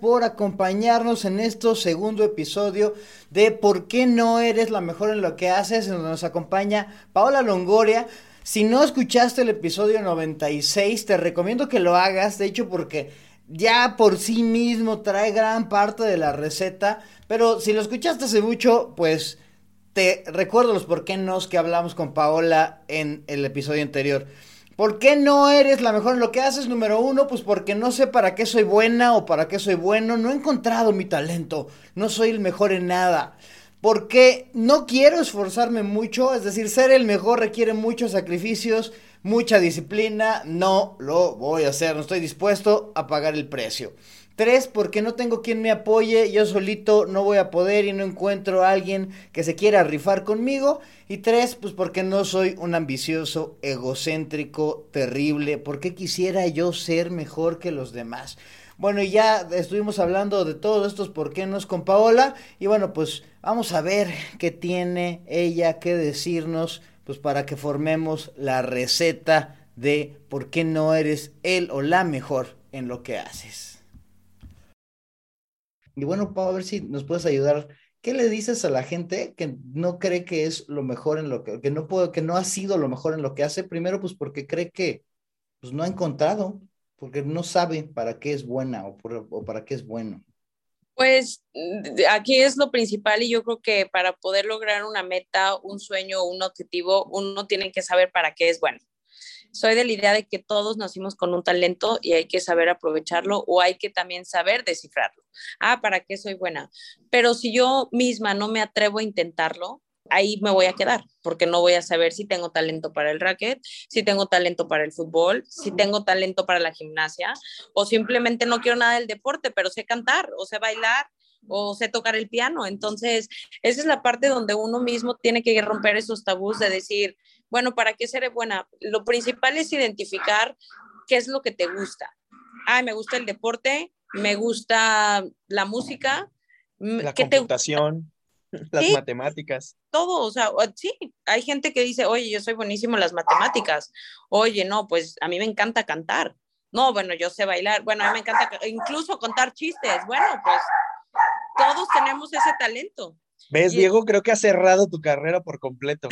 por acompañarnos en este segundo episodio de ¿Por qué no eres la mejor en lo que haces? En donde nos acompaña Paola Longoria. Si no escuchaste el episodio 96, te recomiendo que lo hagas, de hecho porque ya por sí mismo trae gran parte de la receta, pero si lo escuchaste hace mucho, pues te recuerdo los por qué no que hablamos con Paola en el episodio anterior. ¿Por qué no eres la mejor en lo que haces? Número uno, pues porque no sé para qué soy buena o para qué soy bueno. No he encontrado mi talento. No soy el mejor en nada. Porque no quiero esforzarme mucho. Es decir, ser el mejor requiere muchos sacrificios, mucha disciplina. No lo voy a hacer. No estoy dispuesto a pagar el precio. Tres, porque no tengo quien me apoye, yo solito no voy a poder y no encuentro a alguien que se quiera rifar conmigo. Y tres, pues porque no soy un ambicioso, egocéntrico, terrible, porque quisiera yo ser mejor que los demás. Bueno, y ya estuvimos hablando de todos estos por qué no es con Paola. Y bueno, pues vamos a ver qué tiene ella que decirnos, pues para que formemos la receta de por qué no eres él o la mejor en lo que haces. Y bueno, Pau, a ver si nos puedes ayudar. ¿Qué le dices a la gente que no cree que es lo mejor en lo que, que no puedo, que no ha sido lo mejor en lo que hace? Primero, pues porque cree que pues, no ha encontrado, porque no sabe para qué es buena o para qué es bueno. Pues aquí es lo principal y yo creo que para poder lograr una meta, un sueño, un objetivo, uno tiene que saber para qué es bueno soy de la idea de que todos nacimos con un talento y hay que saber aprovecharlo o hay que también saber descifrarlo. Ah, ¿para qué soy buena? Pero si yo misma no me atrevo a intentarlo, ahí me voy a quedar, porque no voy a saber si tengo talento para el racket, si tengo talento para el fútbol, si tengo talento para la gimnasia, o simplemente no quiero nada del deporte, pero sé cantar o sé bailar o sé tocar el piano. Entonces, esa es la parte donde uno mismo tiene que romper esos tabús de decir, bueno, ¿para qué seré buena? Lo principal es identificar qué es lo que te gusta. Ay, me gusta el deporte, me gusta la música. La computación, las matemáticas. Todo, o sea, sí, hay gente que dice, oye, yo soy buenísimo en las matemáticas. Oye, no, pues a mí me encanta cantar. No, bueno, yo sé bailar. Bueno, a mí me encanta incluso contar chistes. Bueno, pues todos tenemos ese talento. ¿Ves, Diego? Creo que has cerrado tu carrera por completo.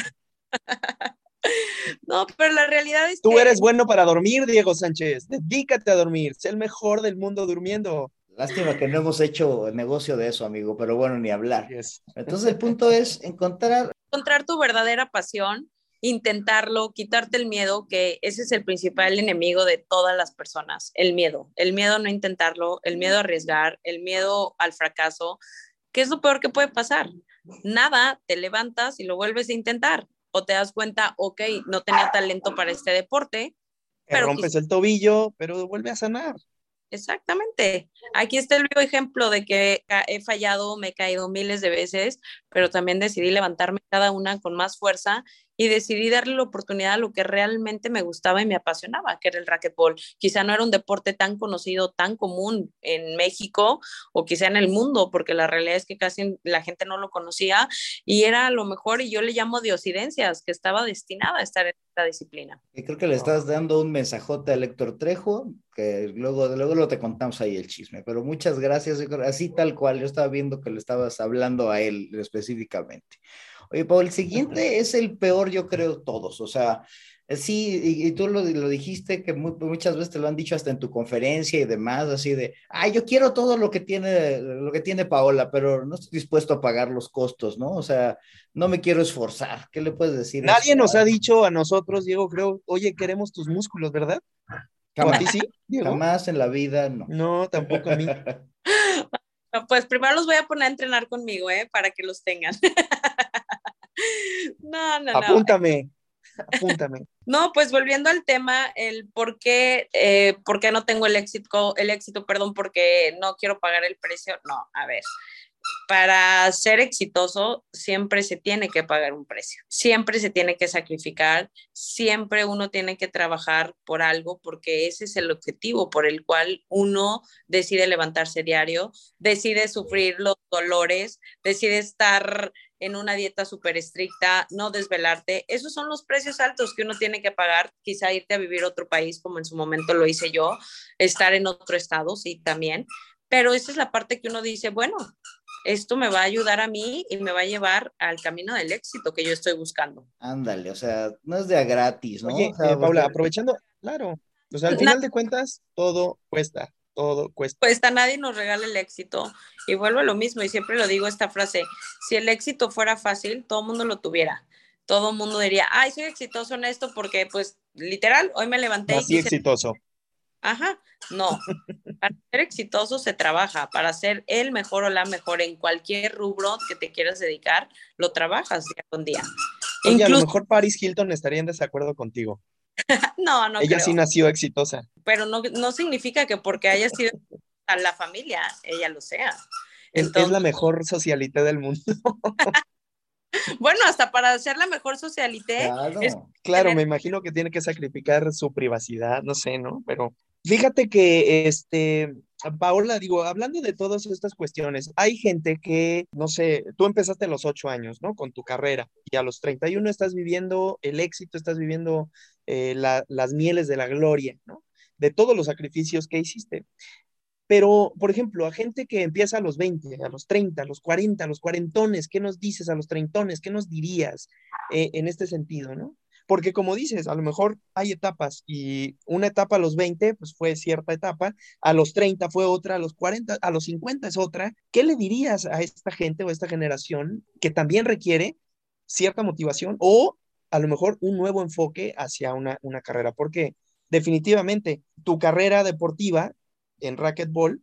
No, pero la realidad es Tú que... Tú eres bueno para dormir, Diego Sánchez. Dedícate a dormir. Sé el mejor del mundo durmiendo. Lástima que no hemos hecho negocio de eso, amigo, pero bueno, ni hablar. Entonces el punto es encontrar... Encontrar tu verdadera pasión, intentarlo, quitarte el miedo, que ese es el principal enemigo de todas las personas, el miedo. El miedo a no intentarlo, el miedo a arriesgar, el miedo al fracaso. ¿Qué es lo peor que puede pasar? Nada, te levantas y lo vuelves a intentar o te das cuenta, ok, no tenía talento para este deporte. pero rompes el tobillo, pero vuelve a sanar. Exactamente. Aquí está el vivo ejemplo de que he fallado, me he caído miles de veces, pero también decidí levantarme cada una con más fuerza y decidí darle la oportunidad a lo que realmente me gustaba y me apasionaba, que era el racquetball. Quizá no era un deporte tan conocido, tan común en México o quizá en el mundo, porque la realidad es que casi la gente no lo conocía y era lo mejor y yo le llamo diosidencias, que estaba destinada a estar en esta disciplina. Y creo que le estás dando un mensajote a Héctor Trejo, que luego, luego lo te contamos ahí el chisme, pero muchas gracias, así tal cual, yo estaba viendo que le estabas hablando a él específicamente. Oye, Paul, el siguiente es el peor, yo creo, todos. O sea, eh, sí, y, tú lo, lo, dijiste que muchas veces te lo han dicho hasta en tu conferencia y demás, así de, ay, yo quiero todo lo que tiene, lo que tiene Paola, pero no estoy dispuesto a pagar los costos, ¿no? O sea, no me quiero esforzar. ¿Qué le puedes decir? Nadie nos ha dicho a nosotros, Diego, creo, oye, queremos tus músculos, ¿verdad? Jamás, sí, jamás en la vida, no. No, tampoco a mí. Pues primero los voy a poner a entrenar conmigo, ¿eh? Para que los tengan. no, no, no. Apúntame. Apúntame. No, pues volviendo al tema, el por qué, eh, por qué no tengo el éxito, el éxito, perdón, porque no quiero pagar el precio. No, a ver, para ser exitoso siempre se tiene que pagar un precio, siempre se tiene que sacrificar, siempre uno tiene que trabajar por algo porque ese es el objetivo por el cual uno decide levantarse diario, decide sufrir los dolores, decide estar en una dieta súper estricta, no desvelarte. Esos son los precios altos que uno tiene que pagar, quizá irte a vivir a otro país como en su momento lo hice yo, estar en otro estado, sí, también. Pero esa es la parte que uno dice, bueno, esto me va a ayudar a mí y me va a llevar al camino del éxito que yo estoy buscando. Ándale, o sea, no es de gratis, ¿no? Oye, eh, Paula, aprovechando, claro, o sea, al final de cuentas, todo cuesta, todo cuesta. Cuesta, nadie nos regala el éxito. Y vuelvo a lo mismo, y siempre lo digo esta frase, si el éxito fuera fácil, todo el mundo lo tuviera. Todo el mundo diría, ay, soy exitoso en esto porque, pues, literal, hoy me levanté. Así exitoso. Ajá, no. Para ser exitoso se trabaja, para ser el mejor o la mejor en cualquier rubro que te quieras dedicar, lo trabajas día con día. Oye, a lo mejor Paris Hilton estaría en desacuerdo contigo. no, no. Ella sí nació exitosa. Pero no, no significa que porque haya sido a la familia, ella lo sea. Es, es la mejor socialité del mundo. bueno, hasta para ser la mejor socialité. Claro, claro me imagino que tiene que sacrificar su privacidad, no sé, ¿no? Pero Fíjate que, este, Paola, digo, hablando de todas estas cuestiones, hay gente que, no sé, tú empezaste a los ocho años, ¿no? Con tu carrera y a los 31 estás viviendo el éxito, estás viviendo eh, las mieles de la gloria, ¿no? De todos los sacrificios que hiciste. Pero, por ejemplo, a gente que empieza a los 20, a los 30, a los 40, a los cuarentones, ¿qué nos dices a los treintones? ¿Qué nos dirías eh, en este sentido, no? Porque como dices, a lo mejor hay etapas y una etapa a los 20, pues fue cierta etapa, a los 30 fue otra, a los 40, a los 50 es otra. ¿Qué le dirías a esta gente o a esta generación que también requiere cierta motivación o a lo mejor un nuevo enfoque hacia una, carrera? Porque definitivamente tu carrera deportiva en racquetball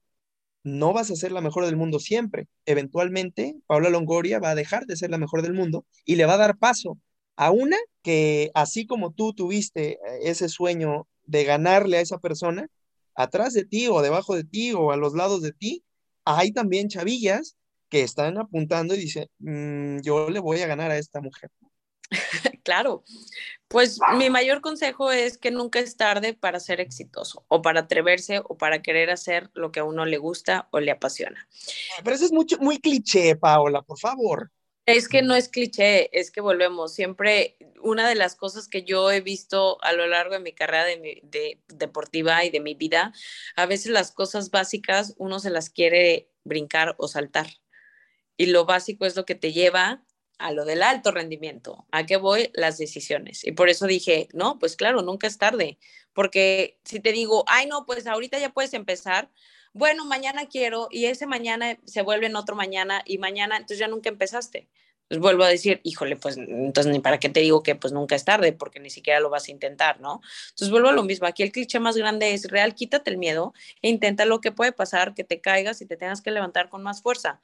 no vas a ser la mejor del mundo siempre. Eventualmente, Paula Longoria va a dejar de ser la mejor del mundo y le va a dar paso a una que así como tú tuviste eh, ese sueño de ganarle a esa persona, atrás de ti o debajo de ti o a los lados de ti, hay también chavillas que están apuntando y dicen, mm, yo le voy a ganar a esta mujer. Claro, pues mi mayor consejo es que nunca es tarde para ser exitoso o para atreverse o para querer hacer lo que a uno le gusta o le apasiona. Pero eso es mucho, muy cliché, Paola, por favor. Es que no es cliché, es que volvemos. Siempre una de las cosas que yo he visto a lo largo de mi carrera de, deportiva y de mi vida, a veces las cosas básicas uno se las quiere brincar o saltar. Y lo básico es lo que te lleva a lo del alto rendimiento. ¿A qué voy? Las decisiones. Y por eso dije, no, pues claro, nunca es tarde. Porque si te digo, ay, no, pues ahorita ya puedes empezar, bueno, mañana quiero y ese mañana se vuelve en otro mañana y mañana, entonces ya nunca empezaste. Pues vuelvo a decir, híjole, pues entonces ni para qué te digo que pues nunca es tarde, porque ni siquiera lo vas a intentar, ¿no? Entonces vuelvo a lo mismo, aquí el cliché más grande es real, quítate el miedo e intenta lo que puede pasar, que te caigas y te tengas que levantar con más fuerza.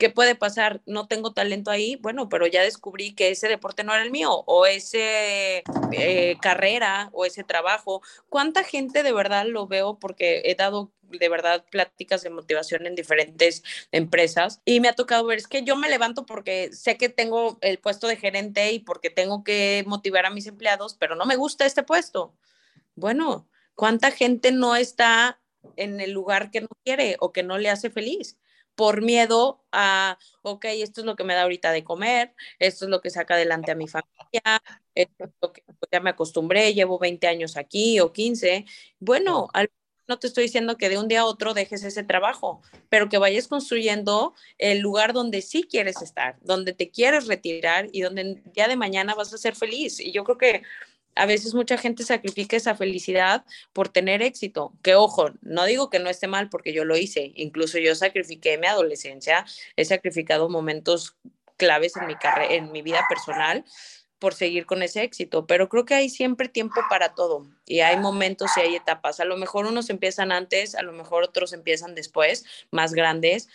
¿Qué puede pasar? No tengo talento ahí, bueno, pero ya descubrí que ese deporte no era el mío, o ese eh, carrera, o ese trabajo. ¿Cuánta gente de verdad lo veo? Porque he dado de verdad pláticas de motivación en diferentes empresas y me ha tocado ver, es que yo me levanto porque sé que tengo el puesto de gerente y porque tengo que motivar a mis empleados, pero no me gusta este puesto. Bueno, ¿cuánta gente no está en el lugar que no quiere o que no le hace feliz? Por miedo a, ok, esto es lo que me da ahorita de comer, esto es lo que saca adelante a mi familia, esto es lo que pues, ya me acostumbré, llevo 20 años aquí o 15. Bueno, no te estoy diciendo que de un día a otro dejes ese trabajo, pero que vayas construyendo el lugar donde sí quieres estar, donde te quieres retirar y donde el día de mañana vas a ser feliz. Y yo creo que a veces mucha gente sacrifica esa felicidad por tener éxito. Que ojo, no digo que no esté mal porque yo lo hice. Incluso yo sacrifiqué mi adolescencia, he sacrificado momentos claves en mi en mi vida personal por seguir con ese éxito, pero creo que hay siempre tiempo para todo y hay momentos y hay etapas. A lo mejor unos empiezan antes, a lo mejor otros empiezan después, más grandes,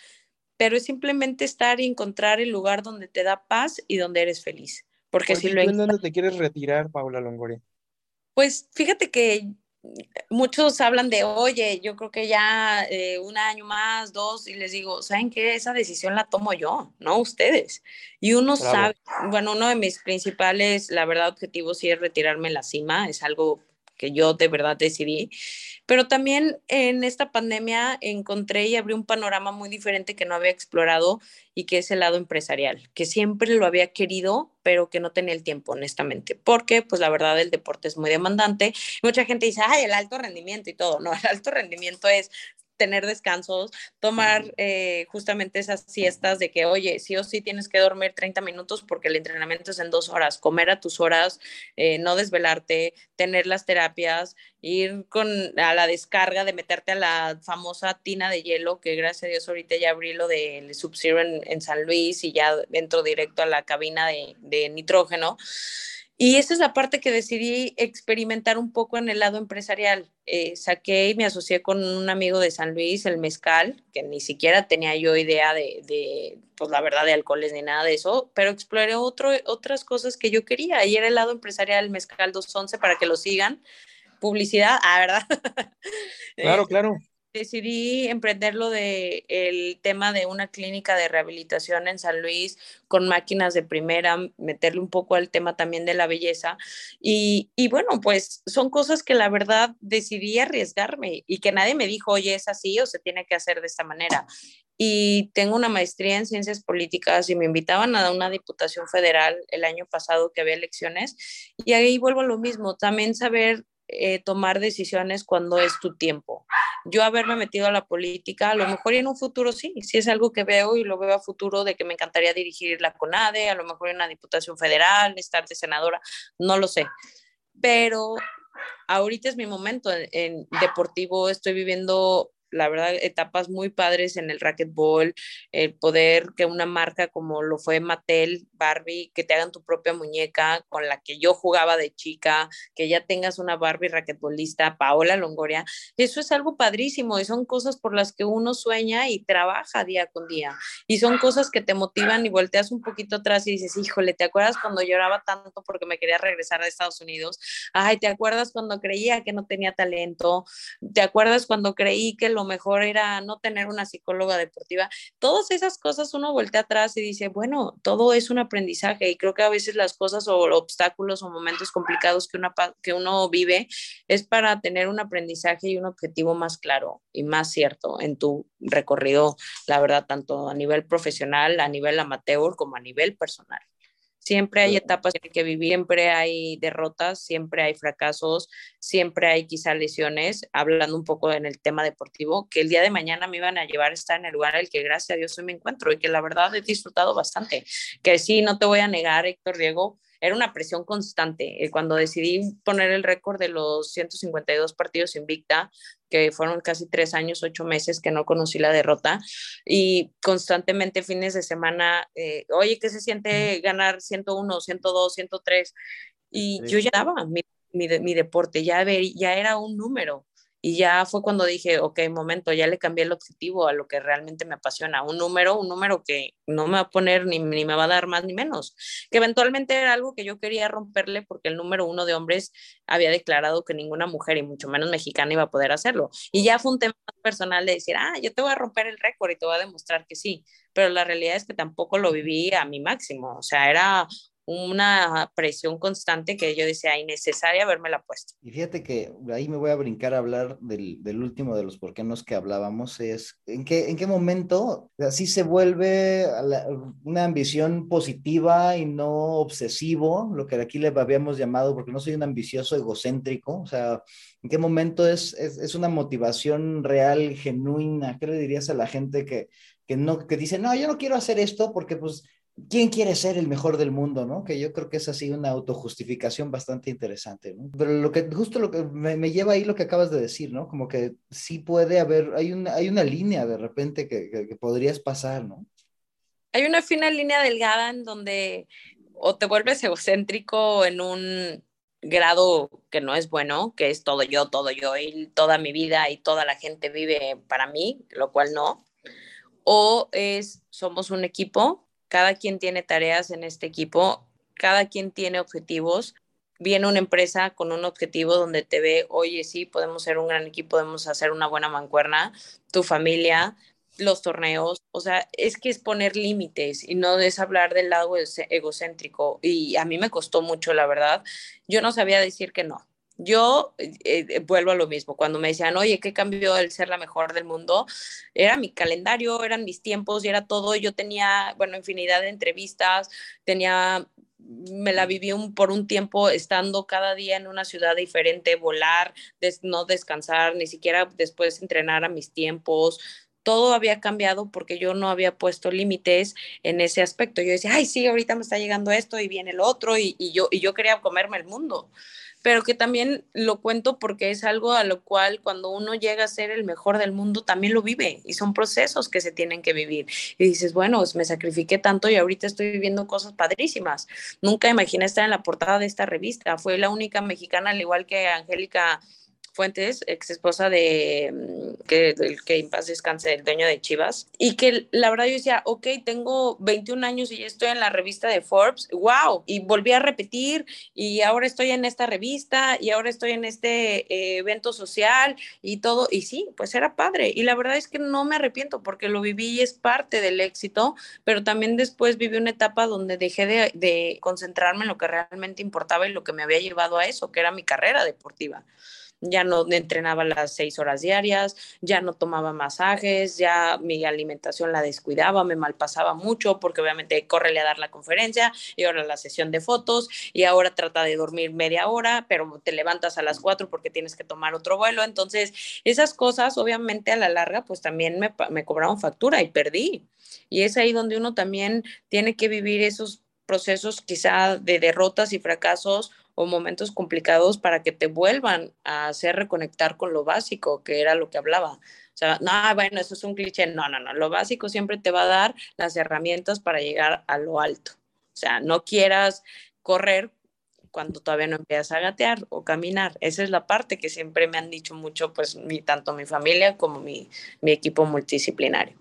pero es simplemente estar y encontrar el lugar donde te da paz y donde eres feliz. Porque si lo ¿En dónde te quieres retirar, Paula Longoria? Pues fíjate que muchos hablan de, oye, yo creo que ya eh, un año más, dos, y les digo, ¿saben qué? Esa decisión la tomo yo, no ustedes. Y uno sabe, bueno, uno de mis principales, la verdad, objetivos sí es retirarme en la cima, es algo que yo de verdad decidí. Pero también en esta pandemia encontré y abrí un panorama muy diferente que no había explorado y que es el lado empresarial, que siempre lo había querido, pero que no tenía el tiempo, honestamente, porque pues la verdad el deporte es muy demandante. Mucha gente dice, ay, el alto rendimiento y todo. No, el alto rendimiento es tener descansos, tomar eh, justamente esas siestas de que, oye, sí o sí tienes que dormir 30 minutos porque el entrenamiento es en dos horas, comer a tus horas, eh, no desvelarte, tener las terapias, ir con a la descarga de meterte a la famosa tina de hielo, que gracias a Dios ahorita ya abrí lo del Sub-Zero en, San Luis y ya entro directo a la cabina de, de nitrógeno. Y esa es la parte que decidí experimentar un poco en el lado empresarial. Eh, saqué y me asocié con un amigo de San Luis, el Mezcal, que ni siquiera tenía yo idea de, de pues la verdad, de alcoholes ni nada de eso, pero exploré otro, otras cosas que yo quería. Y era el lado empresarial, el Mezcal 211, para que lo sigan. Publicidad, ah, ¿verdad? Claro, claro decidí emprender lo de el tema de una clínica de rehabilitación en San Luis con máquinas de primera, meterle un poco al tema también de la belleza. Y, y bueno, pues son cosas que la verdad decidí arriesgarme y que nadie me dijo, oye, es así o se tiene que hacer de esta manera. Y tengo una maestría en ciencias políticas y me invitaban a una diputación federal el año pasado que había elecciones. Y ahí vuelvo a lo mismo, también saber eh, tomar decisiones cuando es tu tiempo. Yo haberme metido a la política, a lo mejor en un futuro sí, si es algo que veo y lo veo a futuro de que me encantaría dirigir la CONADE, a lo mejor en una diputación federal, estar de senadora, no lo sé. Pero ahorita es mi momento en deportivo, estoy viviendo la verdad, etapas muy padres en el racquetball, el poder que una marca como lo fue Mattel, Barbie, que te hagan tu propia muñeca con la que yo jugaba de chica, que ya tengas una Barbie raquetbolista, Paola Longoria, eso es algo padrísimo y son cosas por las que uno sueña y trabaja día con día. Y son cosas que te motivan y volteas un poquito atrás y dices, híjole, ¿te acuerdas cuando lloraba tanto porque me quería regresar a Estados Unidos? Ay, ¿te acuerdas cuando creía que no tenía talento? ¿Te acuerdas cuando creí que lo mejor era no tener una psicóloga deportiva. Todas esas cosas uno voltea atrás y dice, bueno, todo es un aprendizaje y creo que a veces las cosas o obstáculos o momentos complicados que, una, que uno vive es para tener un aprendizaje y un objetivo más claro y más cierto en tu recorrido, la verdad, tanto a nivel profesional, a nivel amateur como a nivel personal. Siempre hay etapas en que vivir, siempre hay derrotas, siempre hay fracasos, siempre hay quizá lesiones, hablando un poco en el tema deportivo, que el día de mañana me iban a llevar a estar en el lugar en el que gracias a Dios hoy me encuentro y que la verdad he disfrutado bastante. Que sí, no te voy a negar, Héctor Diego, era una presión constante. Eh, cuando decidí poner el récord de los 152 partidos invicta, que fueron casi tres años, ocho meses que no conocí la derrota, y constantemente fines de semana, eh, oye, ¿qué se siente ganar 101, 102, 103? Y yo ya daba mi, mi, mi deporte, ya, ya era un número. Y ya fue cuando dije, ok, momento, ya le cambié el objetivo a lo que realmente me apasiona. Un número, un número que no me va a poner ni, ni me va a dar más ni menos. Que eventualmente era algo que yo quería romperle porque el número uno de hombres había declarado que ninguna mujer y mucho menos mexicana iba a poder hacerlo. Y ya fue un tema personal de decir, ah, yo te voy a romper el récord y te voy a demostrar que sí. Pero la realidad es que tampoco lo viví a mi máximo. O sea, era una presión constante que yo decía innecesaria haberme la puesto. Y fíjate que ahí me voy a brincar a hablar del, del último de los por qué nos que hablábamos, es en qué, en qué momento así se vuelve una ambición positiva y no obsesivo, lo que aquí le habíamos llamado, porque no soy un ambicioso egocéntrico, o sea, en qué momento es, es, es una motivación real, genuina, ¿qué le dirías a la gente que, que no, que dice, no, yo no quiero hacer esto porque pues ¿Quién quiere ser el mejor del mundo, no? Que yo creo que es así una autojustificación bastante interesante, ¿no? Pero lo que, justo lo que me, lleva ahí lo que acabas de decir, ¿no? Como que sí puede haber, hay una, hay una línea de repente que, que, podrías pasar, ¿no? Hay una fina línea delgada en donde o te vuelves egocéntrico en un grado que no es bueno, que es todo yo, todo yo y toda mi vida y toda la gente vive para mí, lo cual no. O es, somos un equipo cada quien tiene tareas en este equipo, cada quien tiene objetivos viene una empresa con un objetivo donde te ve, oye, sí, podemos ser un gran equipo, podemos hacer una buena mancuerna, tu familia, los torneos, o sea, es que es poner límites y no es hablar del lado egocéntrico. Y a mí me costó mucho, la verdad. Yo no sabía decir que no. Yo eh, eh, vuelvo a lo mismo, cuando me decían, oye, ¿qué cambió el ser la mejor del mundo? Era mi calendario, eran mis tiempos y era todo. Yo tenía, bueno, infinidad de entrevistas, tenía me la viví un, por un tiempo estando cada día en una ciudad diferente, volar, no descansar, ni siquiera después entrenar a mis tiempos, todo había cambiado porque yo no había puesto límites en ese aspecto. Yo decía, ay, sí, ahorita me está llegando esto y viene el otro y, yo, y yo quería comerme el mundo. Pero que también lo cuento porque es algo a lo cual cuando uno llega a ser el mejor del mundo también lo vive y son procesos que se tienen que vivir. Y dices, bueno, pues me sacrifiqué tanto y ahorita estoy viviendo cosas padrísimas. Nunca imaginé estar en la portada de esta revista. Fue la única mexicana, al igual que Angélica Fuentes, ex esposa de mm, que, el que en paz descanse, el dueño de Chivas, y que la verdad yo decía, ok, tengo 21 años y ya estoy en la revista de Forbes, wow, y volví a repetir, y ahora estoy en esta revista, y ahora estoy en este eh, evento social, y todo, y sí, pues era padre, y la verdad es que no me arrepiento porque lo viví y es parte del éxito, pero también después viví una etapa donde dejé de, de concentrarme en lo que realmente importaba y lo que me había llevado a eso, que era mi carrera deportiva ya no entrenaba las seis horas diarias, ya no tomaba masajes, ya mi alimentación la descuidaba, me malpasaba mucho porque obviamente córrele a dar la conferencia y ahora la sesión de fotos y ahora trata de dormir media hora, pero te levantas a las cuatro porque tienes que tomar otro vuelo. Entonces, esas cosas obviamente a la larga pues también me, me cobraron factura y perdí. Y es ahí donde uno también tiene que vivir esos procesos quizá de derrotas y fracasos o momentos complicados para que te vuelvan a hacer reconectar con lo básico, que era lo que hablaba. O sea, no, bueno, eso es un cliché. No, no, no. Lo básico siempre te va a dar las herramientas para llegar a lo alto. O sea, no quieras correr cuando todavía no empiezas a gatear o caminar. Esa es la parte que siempre me han dicho mucho, pues, mi, tanto mi familia como mi, mi equipo multidisciplinario.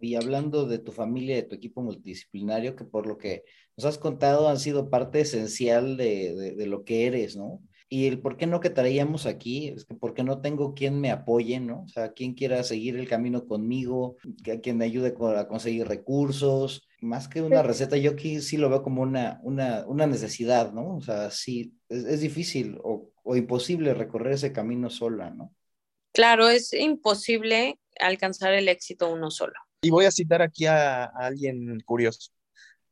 Y hablando de tu familia, de tu equipo multidisciplinario, que por lo que nos has contado han sido parte esencial de, de, lo que eres, ¿no? Y el por qué no que traíamos aquí, es que porque no tengo quien me apoye, ¿no? O sea, quien quiera seguir el camino conmigo, que quien me ayude a conseguir recursos, más que una receta, yo aquí sí lo veo como una, una, una necesidad, ¿no? O sea, sí, es, es difícil o, o imposible recorrer ese camino sola, ¿no? Claro, es imposible alcanzar el éxito uno solo. Y voy a citar aquí a, alguien curioso.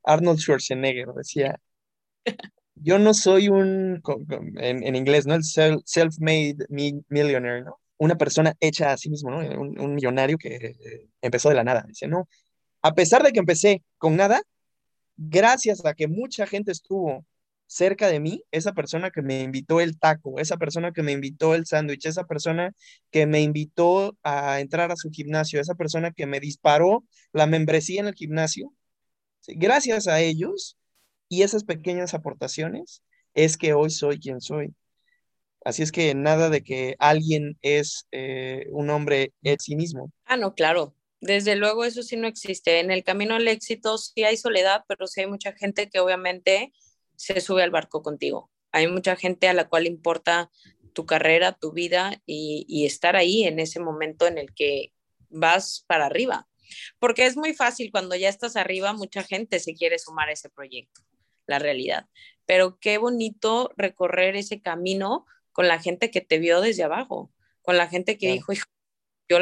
Arnold Schwarzenegger decía, yo no soy un, en, inglés, ¿no? El self-made millionaire, ¿no? Una persona hecha a sí mismo, ¿no? Un, millonario que empezó de la nada. Dice, no, a pesar de que empecé con nada, gracias a que mucha gente estuvo cerca de mí, esa persona que me invitó el taco, esa persona que me invitó el sándwich, esa persona que me invitó a entrar a su gimnasio, esa persona que me disparó la membresía en el gimnasio, gracias a ellos y esas pequeñas aportaciones es que hoy soy quien soy. Así es que nada de que alguien es eh, un hombre en sí mismo. Ah, no, claro. Desde luego eso sí no existe. En el camino al éxito sí hay soledad, pero sí hay mucha gente que obviamente se sube al barco contigo. Hay mucha gente a la cual importa tu carrera, tu vida y, estar ahí en ese momento en el que vas para arriba. Porque es muy fácil cuando ya estás arriba, mucha gente se quiere sumar a ese proyecto, la realidad. Pero qué bonito recorrer ese camino con la gente que te vio desde abajo, con la gente que dijo, yo,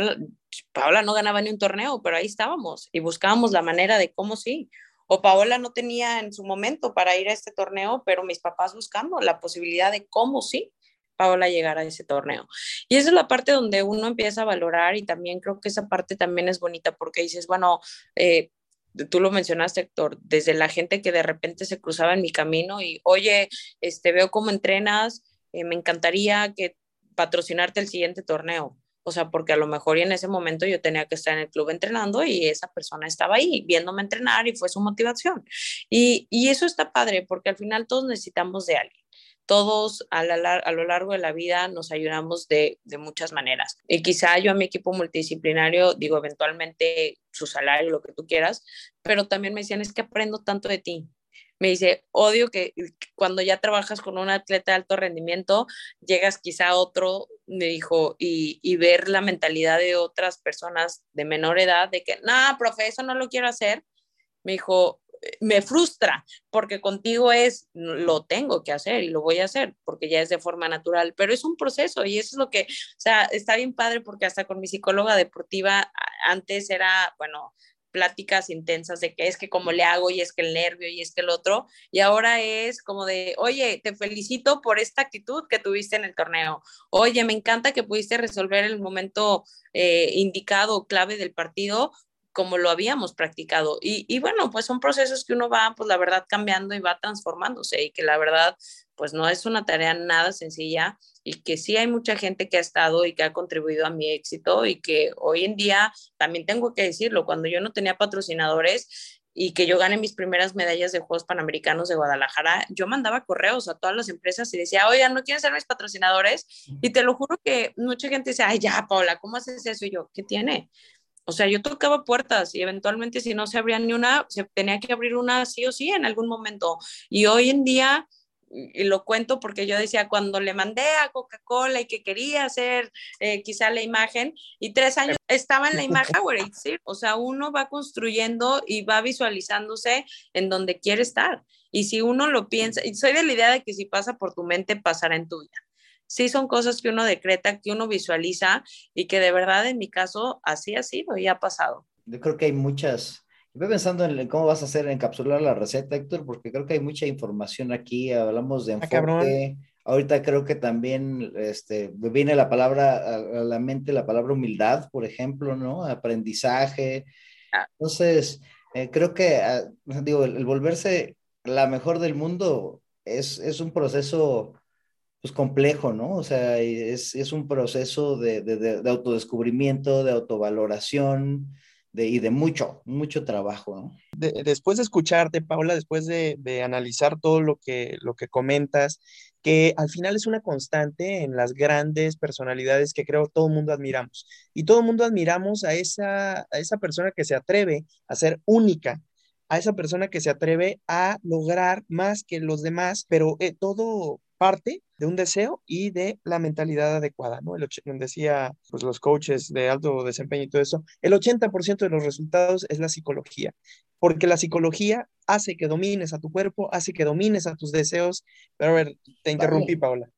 Paola no ganaba ni un torneo, pero ahí estábamos y buscábamos la manera de cómo sí o Paola no tenía en su momento para ir a este torneo, pero mis papás buscando la posibilidad de cómo sí Paola llegara a ese torneo. Y esa es la parte donde uno empieza a valorar y también creo que esa parte también es bonita porque dices, bueno, eh, tú lo mencionaste, Héctor, desde la gente que de repente se cruzaba en mi camino y, oye, este, veo cómo entrenas, eh, me encantaría que patrocinarte el siguiente torneo. O sea, porque a lo mejor y en ese momento yo tenía que estar en el club entrenando y esa persona estaba ahí viéndome entrenar y fue su motivación. Y eso está padre porque al final todos necesitamos de alguien. Todos a, lo largo de la vida nos ayudamos de, muchas maneras. Y quizá yo a mi equipo multidisciplinario, digo, eventualmente su salario, lo que tú quieras, pero también me decían, es que aprendo tanto de ti Me dice, odio que cuando ya trabajas con un atleta de alto rendimiento, llegas quizá a otro, me dijo, y, ver la mentalidad de otras personas de menor edad, de que, no, profe, eso no lo quiero hacer. Me dijo, me frustra porque contigo es, lo tengo que hacer y lo voy a hacer porque ya es de forma natural, pero es un proceso y eso es lo que, o sea, está bien padre porque hasta con mi psicóloga deportiva antes era, bueno, pláticas intensas de que es que como le hago y es que el nervio y es que el otro, y ahora es como de, oye, te felicito por esta actitud que tuviste en el torneo, oye, me encanta que pudiste resolver el momento eh, indicado, clave del partido, como lo habíamos practicado. Y, y, bueno, pues son procesos que uno va, pues la verdad, cambiando y va transformándose y que la verdad, pues no es una tarea nada sencilla y que sí hay mucha gente que ha estado y que ha contribuido a mi éxito y que hoy en día, también tengo que decirlo, cuando yo no tenía patrocinadores y que yo gané mis primeras medallas de Juegos Panamericanos de Guadalajara, yo mandaba correos a todas las empresas y decía, oye, ¿no quieren ser mis patrocinadores? Y te lo juro que mucha gente dice, ay, ya, Paula, ¿cómo haces eso? Y yo, ¿qué tiene? O sea, yo tocaba puertas y eventualmente si no se abría ni una, se tenía que abrir una sí o sí en algún momento. Y hoy en día, y lo cuento porque yo decía, cuando le mandé a Coca-Cola y que quería hacer eh, quizá la imagen, y tres años estaba en la imagen, ¿sí? o sea, uno va construyendo y va visualizándose en donde quiere estar. Y si uno lo piensa, y soy de la idea de que si pasa por tu mente, pasará en tu vida sí son cosas que uno decreta, que uno visualiza y que de verdad en mi caso así ha sido y ha pasado. Yo creo que hay muchas, Voy pensando en cómo vas a hacer encapsular la receta, Héctor, porque creo que hay mucha información aquí. Hablamos de ah, enfoque. Ahorita creo que también este, viene la palabra a, la mente, la palabra humildad, por ejemplo, ¿no? Aprendizaje. Ah. Entonces, eh, creo que, ah, digo, el, volverse la mejor del mundo es, es un proceso pues, complejo, ¿no? O sea, es, es un proceso de, de, de, autodescubrimiento, de autovaloración de, y de mucho, mucho trabajo, después de escucharte, Paula, después de, analizar todo lo que, lo que comentas, que al final es una constante en las grandes personalidades que creo todo el mundo admiramos. Y todo el mundo admiramos a esa, a esa persona que se atreve a ser única, a esa persona que se atreve a lograr más que los demás, pero eh, todo parte de un deseo y de la mentalidad adecuada, ¿no? El, decía pues, los coaches de alto desempeño y todo eso, el 80% de los resultados es la psicología, porque la psicología hace que domines a tu cuerpo, hace que domines a tus deseos. Pero a ver, te interrumpí, Paola.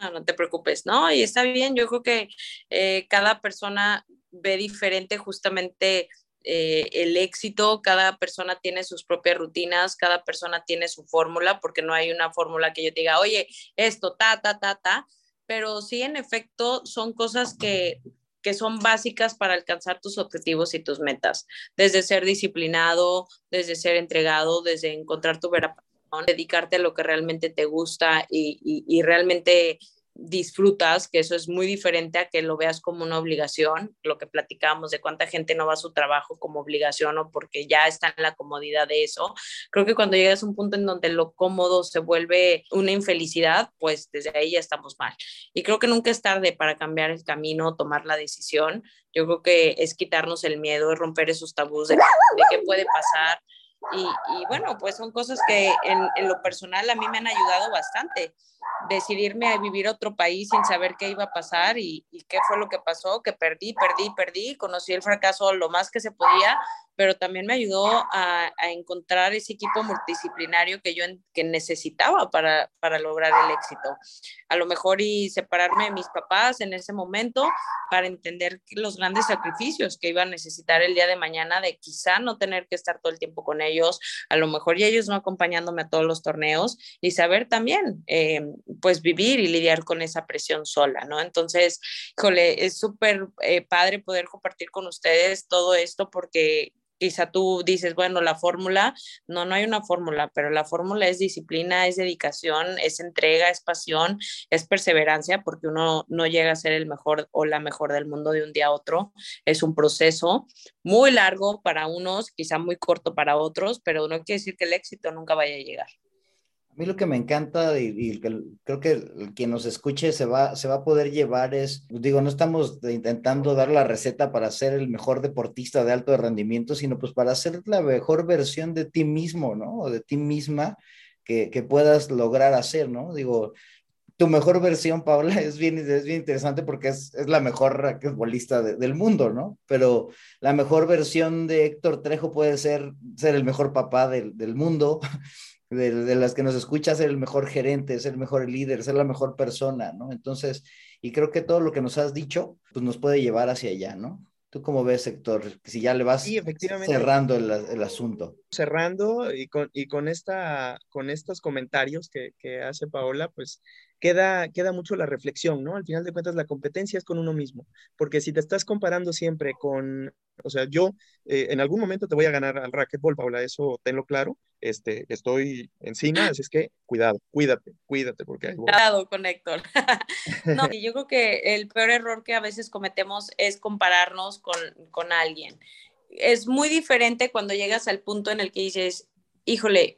No, no te preocupes, ¿no? Y está bien, yo creo que eh, cada persona ve diferente justamente eh, el éxito, cada persona tiene sus propias rutinas, cada persona tiene su fórmula, porque no hay una fórmula que yo diga, oye, esto, ta, ta, ta, ta, pero sí, en efecto, son cosas que, que son básicas para alcanzar tus objetivos y tus metas, desde ser disciplinado, desde ser entregado, desde encontrar tu vera dedicarte a lo que realmente te gusta y, y, y realmente disfrutas, que eso es muy diferente a que lo veas como una obligación, lo que platicábamos de cuánta gente no va a su trabajo como obligación o porque ya está en la comodidad de eso. Creo que cuando llegas a un punto en donde lo cómodo se vuelve una infelicidad, pues desde ahí ya estamos mal. Y creo que nunca es tarde para cambiar el camino, tomar la decisión. Yo creo que es quitarnos el miedo, romper esos tabús de, qué puede pasar. Y, bueno, pues son cosas que en lo personal a mí me han ayudado bastante decidirme a vivir otro país sin saber qué iba a pasar y, qué fue lo que pasó, que perdí, perdí, perdí, conocí el fracaso lo más que se podía, pero también me ayudó a, a encontrar ese equipo multidisciplinario que yo que necesitaba para, para lograr el éxito. A lo mejor y separarme de mis papás en ese momento para entender los grandes sacrificios que iba a necesitar el día de mañana de quizá no tener que estar todo el tiempo con ellos, a lo mejor y ellos no acompañándome a todos los torneos y saber también eh, pues vivir y lidiar con esa presión sola, ¿no? Entonces, híjole, es súper eh, padre poder compartir con ustedes todo esto porque quizá tú dices, bueno, la fórmula, no, no hay una fórmula, pero la fórmula es disciplina, es dedicación, es entrega, es pasión, es perseverancia, porque uno no llega a ser el mejor o la mejor del mundo de un día a otro. Es un proceso muy largo para unos, quizá muy corto para otros, pero no quiere decir que el éxito nunca vaya a llegar. A mí lo que me encanta y, creo que quien nos escuche se va, se va a poder llevar es, digo, no estamos intentando dar la receta para ser el mejor deportista de alto rendimiento, sino pues para ser la mejor versión de ti mismo, ¿no? O de ti misma que, que puedas lograr hacer, ¿no? Digo, tu mejor versión, Paula, es bien, es bien interesante porque es, es la mejor raquetbolista del mundo, ¿no? Pero la mejor versión de Héctor Trejo puede ser ser el mejor papá del, del mundo, de, de, las que nos escucha, ser el mejor gerente, ser el mejor líder, ser la mejor persona, ¿no? Entonces, y creo que todo lo que nos has dicho, pues nos puede llevar hacia allá, ¿no? ¿Tú cómo ves, Héctor? Si ya le vas cerrando el, el, asunto. Cerrando y con, y con, esta, con estos comentarios que, que hace Paola, pues queda, queda mucho la reflexión, ¿no? Al final de cuentas, la competencia es con uno mismo, porque si te estás comparando siempre con, o sea, yo eh, en algún momento te voy a ganar al racquetball, Paula, eso tenlo claro, este, estoy encima, así es que cuidado, cuídate, cuídate, porque Cuidado con Héctor. no, yo creo que el peor error que a veces cometemos es compararnos con, con alguien es muy diferente cuando llegas al punto en el que dices, híjole,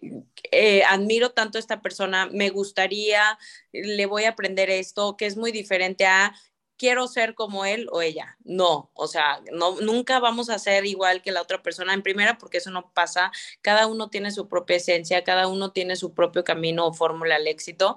eh, admiro tanto a esta persona, me gustaría, le voy a aprender esto, que es muy diferente a quiero ser como él o ella. No, o sea, no, nunca vamos a ser igual que la otra persona en primera porque eso no pasa. Cada uno tiene su propia esencia, cada uno tiene su propio camino o fórmula al éxito,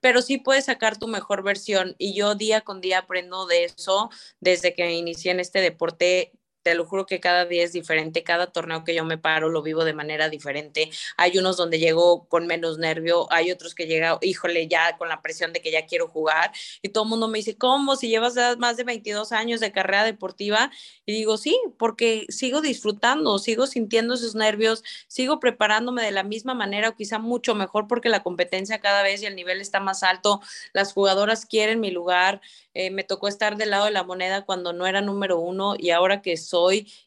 pero sí puedes sacar tu mejor versión y yo día con día aprendo de eso desde que inicié en este deporte te lo juro que cada día es diferente, cada torneo que yo me paro lo vivo de manera diferente. Hay unos donde llego con menos nervio, hay otros que llega, híjole, ya con la presión de que ya quiero jugar y todo el mundo me dice, ¿cómo? Si llevas más de 22 años de carrera deportiva y digo, sí, porque sigo disfrutando, sigo sintiendo esos nervios, sigo preparándome de la misma manera o quizá mucho mejor porque la competencia cada vez y el nivel está más alto, las jugadoras quieren mi lugar, eh, me tocó estar del lado de la moneda cuando no era número uno y ahora que soy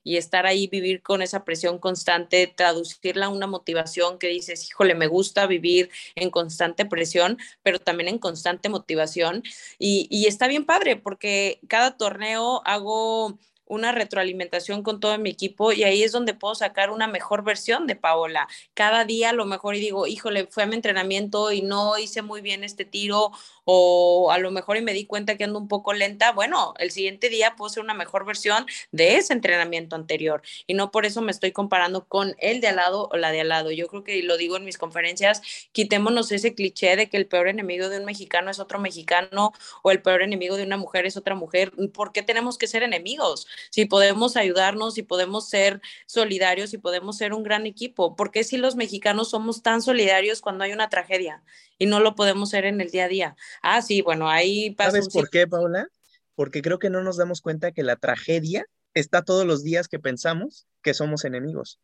y estar ahí, vivir con esa presión constante, traducirla a una motivación que dices, híjole, me gusta vivir en constante presión, pero también en constante motivación. Y, está bien padre porque cada torneo hago una retroalimentación con todo mi equipo y ahí es donde puedo sacar una mejor versión de Paola. Cada día lo mejor y digo, híjole, fue a mi entrenamiento y no hice muy bien este tiro o a lo mejor y me di cuenta que ando un poco lenta, bueno, el siguiente día puedo hacer una mejor versión de ese entrenamiento anterior y no por eso me estoy comparando con el de al lado o la de al lado. Yo creo que lo digo en mis conferencias, quitémonos ese cliché de que el peor enemigo de un mexicano es otro mexicano o el peor enemigo de una mujer es otra mujer. ¿Por qué tenemos que ser enemigos? Si podemos ayudarnos, si podemos ser solidarios, si podemos ser un gran equipo. ¿Por qué si los mexicanos somos tan solidarios cuando hay una tragedia y no lo podemos ser en el día a día? Ah, sí, bueno, ahí pasa. ¿Sabes por qué, Paula? Porque creo que no nos damos cuenta que la tragedia está todos los días que pensamos que somos enemigos.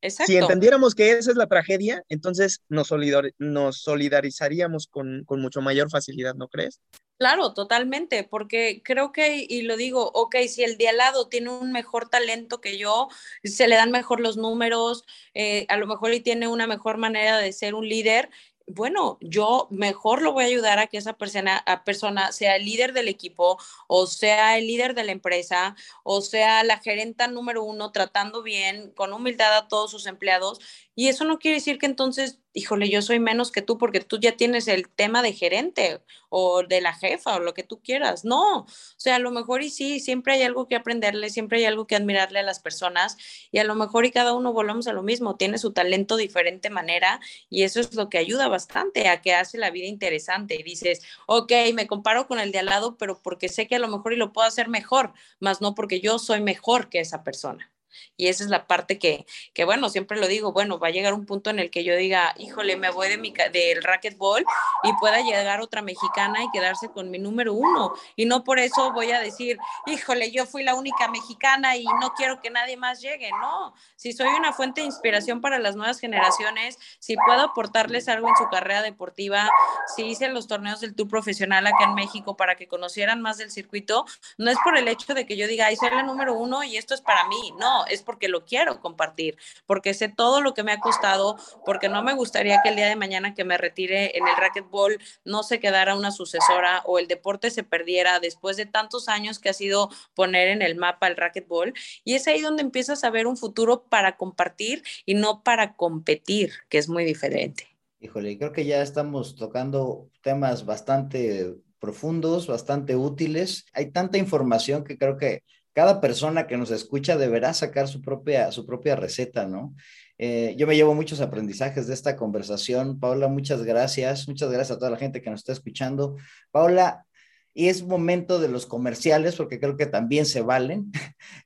Exacto. Si entendiéramos que esa es la tragedia, entonces nos, nos solidarizaríamos con, con, mucho mayor facilidad, ¿no crees? Claro, totalmente, porque creo que, y lo digo, ok, si el de al lado tiene un mejor talento que yo, se le dan mejor los números, eh, a lo mejor y tiene una mejor manera de ser un líder, bueno, yo mejor lo voy a ayudar a que esa persona, persona sea el líder del equipo o sea el líder de la empresa o sea la gerenta número uno tratando bien, con humildad a todos sus empleados. Y eso no quiere decir que entonces híjole, yo soy menos que tú porque tú ya tienes el tema de gerente o de la jefa o lo que tú quieras. No, o sea, a lo mejor y sí, siempre hay algo que aprenderle, siempre hay algo que admirarle a las personas y a lo mejor y cada uno volvamos a lo mismo, tiene su talento diferente manera y eso es lo que ayuda bastante a que hace la vida interesante. Y dices, ok, me comparo con el de al lado, pero porque sé que a lo mejor y lo puedo hacer mejor, más no porque yo soy mejor que esa persona. Y esa es la parte que, que, bueno, siempre lo digo, bueno, va a llegar un punto en el que yo diga, híjole, me voy de mi, del racquetball y pueda llegar otra mexicana y quedarse con mi número uno. Y no por eso voy a decir, híjole, yo fui la única mexicana y no quiero que nadie más llegue. No, si soy una fuente de inspiración para las nuevas generaciones, si puedo aportarles algo en su carrera deportiva, si hice los torneos del Tour profesional acá en México para que conocieran más del circuito, no es por el hecho de que yo diga, ay, soy la número uno y esto es para mí. No, es porque lo quiero compartir, porque sé todo lo que me ha costado, porque no me gustaría que el día de mañana que me retire en el racquetball no se quedara una sucesora o el deporte se perdiera después de tantos años que ha sido poner en el mapa el racquetball. Y es ahí donde empiezas a ver un futuro para compartir y no para competir, que es muy diferente. Híjole, creo que ya estamos tocando temas bastante profundos, bastante útiles. Hay tanta información que creo que cada persona que nos escucha deberá sacar su propia, su propia receta, ¿no? Eh, yo me llevo muchos aprendizajes de esta conversación. Paula, muchas gracias. Muchas gracias a toda la gente que nos está escuchando. Paula, y es momento de los comerciales porque creo que también se valen.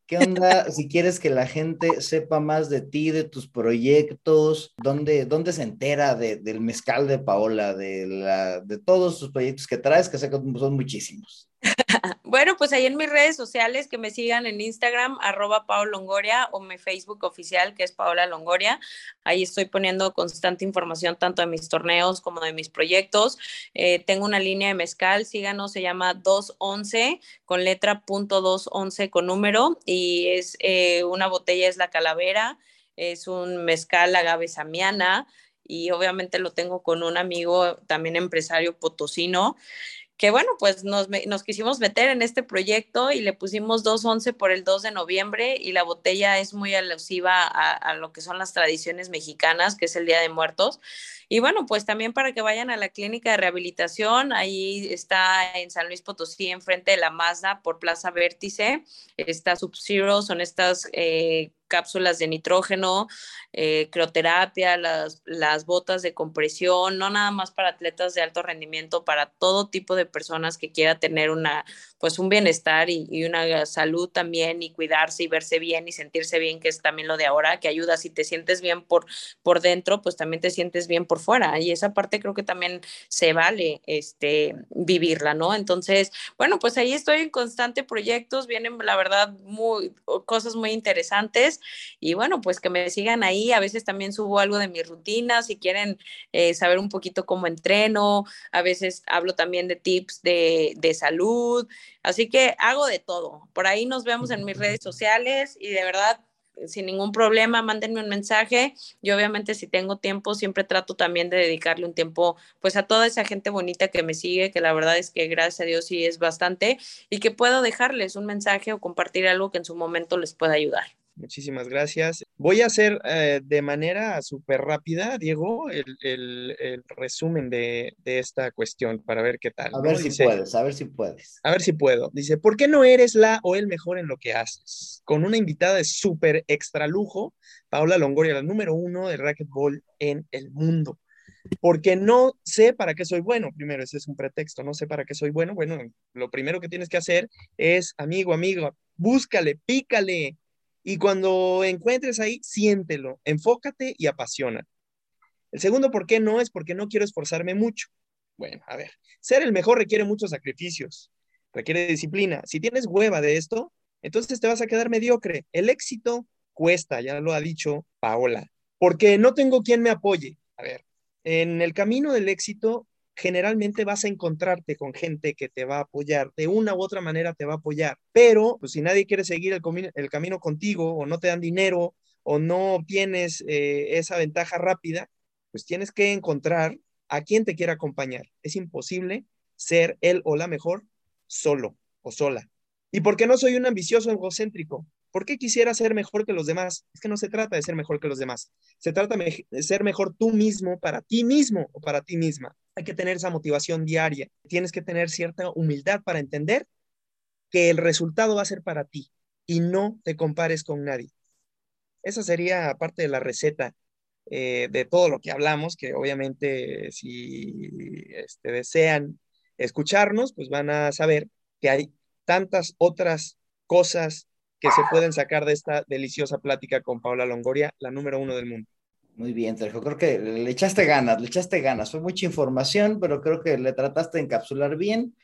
¿Qué onda si quieres que la gente sepa más de ti, de tus proyectos? ¿Dónde, dónde se entera del mezcal de Paola, de, la, de todos tus proyectos que traes, que sé que son muchísimos? bueno, pues ahí en mis redes sociales que me sigan en Instagram, arroba Paola Longoria o mi Facebook oficial que es Paola Longoria. Ahí estoy poniendo constante información tanto de mis torneos como de mis proyectos. Eh, tengo una línea de mezcal, síganos, se llama 211 con letra punto 211 con número y es eh, una botella, es la calavera, es un mezcal agave samiana y obviamente lo tengo con un amigo también empresario potosino que bueno, pues nos, nos, quisimos meter en este proyecto y le pusimos 2.11 por el 2 de noviembre y la botella es muy alusiva a, lo que son las tradiciones mexicanas, que es el Día de Muertos. Y bueno, pues también para que vayan a la clínica de rehabilitación, ahí está en San Luis Potosí, enfrente de la Mazda por Plaza Vértice, está Sub-Zero, son estas eh, cápsulas de nitrógeno, eh, crioterapia, las, las botas de compresión, no nada más para atletas de alto rendimiento, para todo tipo de personas que quiera tener una, pues un bienestar y, una salud también y cuidarse y verse bien y sentirse bien, que es también lo de ahora, que ayuda, si te sientes bien por, por dentro, pues también te sientes bien por fuera. Y esa parte creo que también se vale este, vivirla, ¿no? Entonces, bueno, pues ahí estoy en constante proyectos, vienen la verdad muy, cosas muy interesantes. Y bueno, pues que me sigan ahí, a veces también subo algo de mi rutina, si quieren eh, saber un poquito cómo entreno, a veces hablo también de tips de, de salud, así que hago de todo. Por ahí nos vemos en mis redes sociales y de verdad sin ningún problema, mándenme un mensaje. Yo obviamente si tengo tiempo, siempre trato también de dedicarle un tiempo pues a toda esa gente bonita que me sigue, que la verdad es que gracias a Dios sí es bastante y que puedo dejarles un mensaje o compartir algo que en su momento les pueda ayudar. Muchísimas gracias. Voy a hacer eh, de manera súper rápida, Diego, el, el, resumen de, de, esta cuestión para ver qué tal. A ver si puedes, a ver si puedes. A ver si puedo. Dice, ¿por qué no eres la o el mejor en lo que haces? Con una invitada de súper extra lujo, Paola Longoria, la número uno de racquetball en el mundo. Porque no sé para qué soy bueno. Primero, ese es un pretexto. No sé para qué soy bueno. Bueno, lo primero que tienes que hacer es, amigo, amigo, búscale, pícale, y cuando encuentres ahí, siéntelo, enfócate y apasiona. El segundo por qué no es porque no quiero esforzarme mucho. Bueno, a ver, ser el mejor requiere muchos sacrificios, requiere disciplina. Si tienes hueva de esto, entonces te vas a quedar mediocre. El éxito cuesta, ya lo ha dicho Paola, porque no tengo quien me apoye. A ver, en el camino del éxito generalmente vas a encontrarte con gente que te va a apoyar, de una u otra manera te va a apoyar, pero pues, si nadie quiere seguir el, camino contigo o no te dan dinero o no obtienes eh, esa ventaja rápida, pues tienes que encontrar a quien te quiera acompañar. Es imposible ser él o la mejor solo o sola. ¿Y por qué no soy un ambicioso egocéntrico? ¿Por qué quisiera ser mejor que los demás? Es que no se trata de ser mejor que los demás. Se trata de ser mejor tú mismo para ti mismo o para ti misma. Hay que tener esa motivación diaria. Tienes que tener cierta humildad para entender que el resultado va a ser para ti y no te compares con nadie. Esa sería parte de la receta eh, de todo lo que hablamos, que obviamente si este, desean escucharnos, pues van a saber que hay tantas otras cosas que se pueden sacar de esta deliciosa plática con Paula Longoria, la número uno del mundo. Muy bien, Sergio. Creo que le echaste ganas, le echaste ganas. Fue mucha información, pero creo que le trataste de encapsular bien.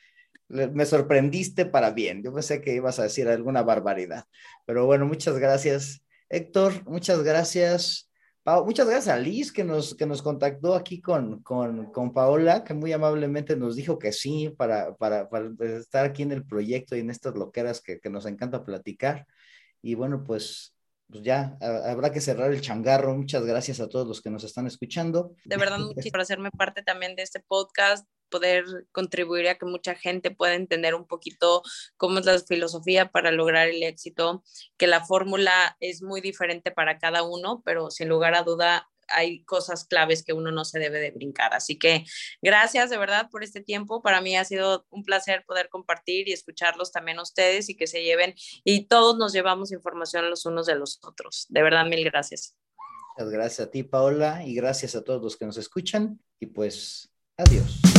me sorprendiste para bien. Yo pensé que ibas a decir alguna barbaridad. Pero bueno, muchas gracias, Héctor. Muchas gracias. Muchas gracias a Liz que nos, que nos contactó aquí con, con, con Paola, que muy amablemente nos dijo que sí para, para, para, estar aquí en el proyecto y en estas loqueras que, que nos encanta platicar. Y bueno, pues pues ya habrá que cerrar el changarro. Muchas gracias a todos los que nos están escuchando. De verdad, muchísimas por hacerme parte también de este podcast, poder contribuir a que mucha gente pueda entender un poquito cómo es la filosofía para lograr el éxito, que la fórmula es muy diferente para cada uno, pero sin lugar a duda hay cosas claves que uno no se debe de brincar. Así que gracias de verdad por este tiempo. Para mí ha sido un placer poder compartir y escucharlos también a ustedes y que se lleven y todos nos llevamos información los unos de los otros. De verdad, mil gracias. Muchas gracias a ti, Paola, y gracias a todos los que nos escuchan. Y pues, adiós.